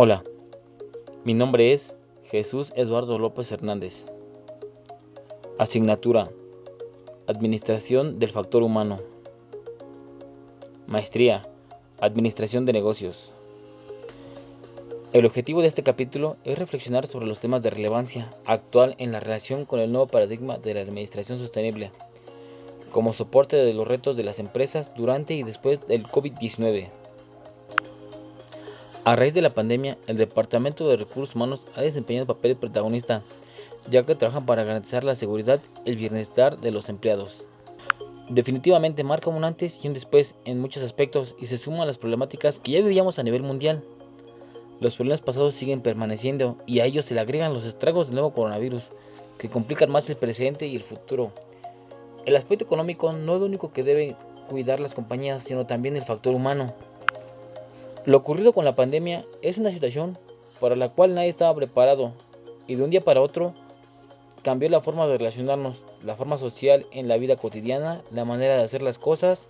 Hola, mi nombre es Jesús Eduardo López Hernández. Asignatura Administración del Factor Humano. Maestría Administración de Negocios. El objetivo de este capítulo es reflexionar sobre los temas de relevancia actual en la relación con el nuevo paradigma de la administración sostenible, como soporte de los retos de las empresas durante y después del COVID-19. A raíz de la pandemia, el Departamento de Recursos Humanos ha desempeñado un papel protagonista, ya que trabajan para garantizar la seguridad y el bienestar de los empleados. Definitivamente marca un antes y un después en muchos aspectos y se suma a las problemáticas que ya vivíamos a nivel mundial. Los problemas pasados siguen permaneciendo y a ellos se le agregan los estragos del nuevo coronavirus, que complican más el presente y el futuro. El aspecto económico no es lo único que deben cuidar las compañías, sino también el factor humano. Lo ocurrido con la pandemia es una situación para la cual nadie estaba preparado y de un día para otro cambió la forma de relacionarnos, la forma social en la vida cotidiana, la manera de hacer las cosas,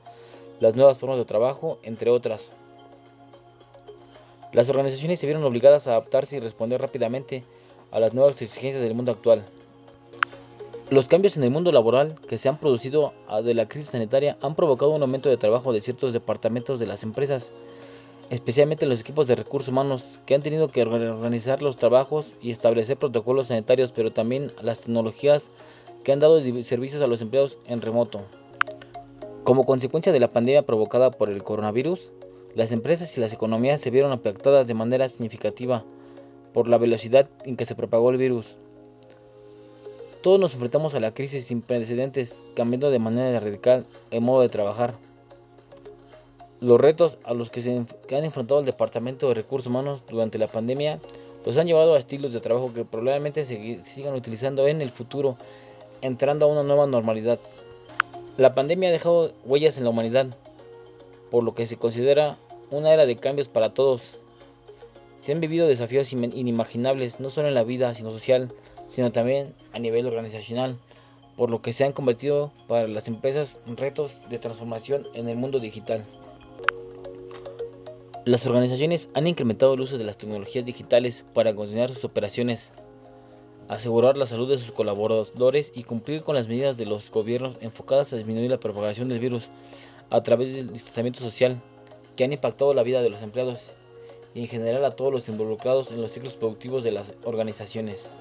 las nuevas formas de trabajo, entre otras. Las organizaciones se vieron obligadas a adaptarse y responder rápidamente a las nuevas exigencias del mundo actual. Los cambios en el mundo laboral que se han producido de la crisis sanitaria han provocado un aumento de trabajo de ciertos departamentos de las empresas especialmente los equipos de recursos humanos que han tenido que organizar los trabajos y establecer protocolos sanitarios, pero también las tecnologías que han dado servicios a los empleados en remoto. Como consecuencia de la pandemia provocada por el coronavirus, las empresas y las economías se vieron afectadas de manera significativa por la velocidad en que se propagó el virus. Todos nos enfrentamos a la crisis sin precedentes, cambiando de manera radical el modo de trabajar. Los retos a los que se han enfrentado el Departamento de Recursos Humanos durante la pandemia los han llevado a estilos de trabajo que probablemente se sigan utilizando en el futuro, entrando a una nueva normalidad. La pandemia ha dejado huellas en la humanidad, por lo que se considera una era de cambios para todos. Se han vivido desafíos inimaginables, no solo en la vida sino social, sino también a nivel organizacional, por lo que se han convertido para las empresas en retos de transformación en el mundo digital. Las organizaciones han incrementado el uso de las tecnologías digitales para continuar sus operaciones, asegurar la salud de sus colaboradores y cumplir con las medidas de los gobiernos enfocadas a disminuir la propagación del virus a través del distanciamiento social que han impactado la vida de los empleados y en general a todos los involucrados en los ciclos productivos de las organizaciones.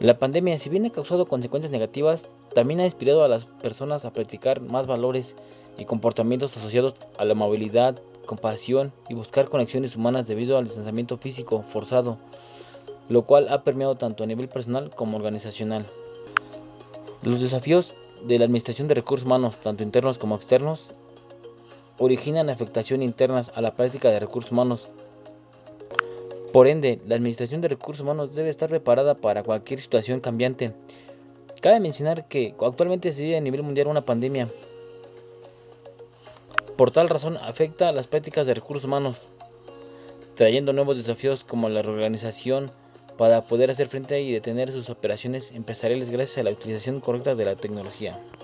La pandemia, si bien ha causado consecuencias negativas, también ha inspirado a las personas a practicar más valores y comportamientos asociados a la movilidad, compasión y buscar conexiones humanas debido al distanciamiento físico forzado, lo cual ha permeado tanto a nivel personal como organizacional. Los desafíos de la administración de recursos humanos, tanto internos como externos, originan afectación internas a la práctica de recursos humanos. Por ende, la administración de recursos humanos debe estar preparada para cualquier situación cambiante Cabe mencionar que actualmente se vive a nivel mundial una pandemia. Por tal razón afecta las prácticas de recursos humanos, trayendo nuevos desafíos como la reorganización para poder hacer frente y detener sus operaciones empresariales gracias a la utilización correcta de la tecnología.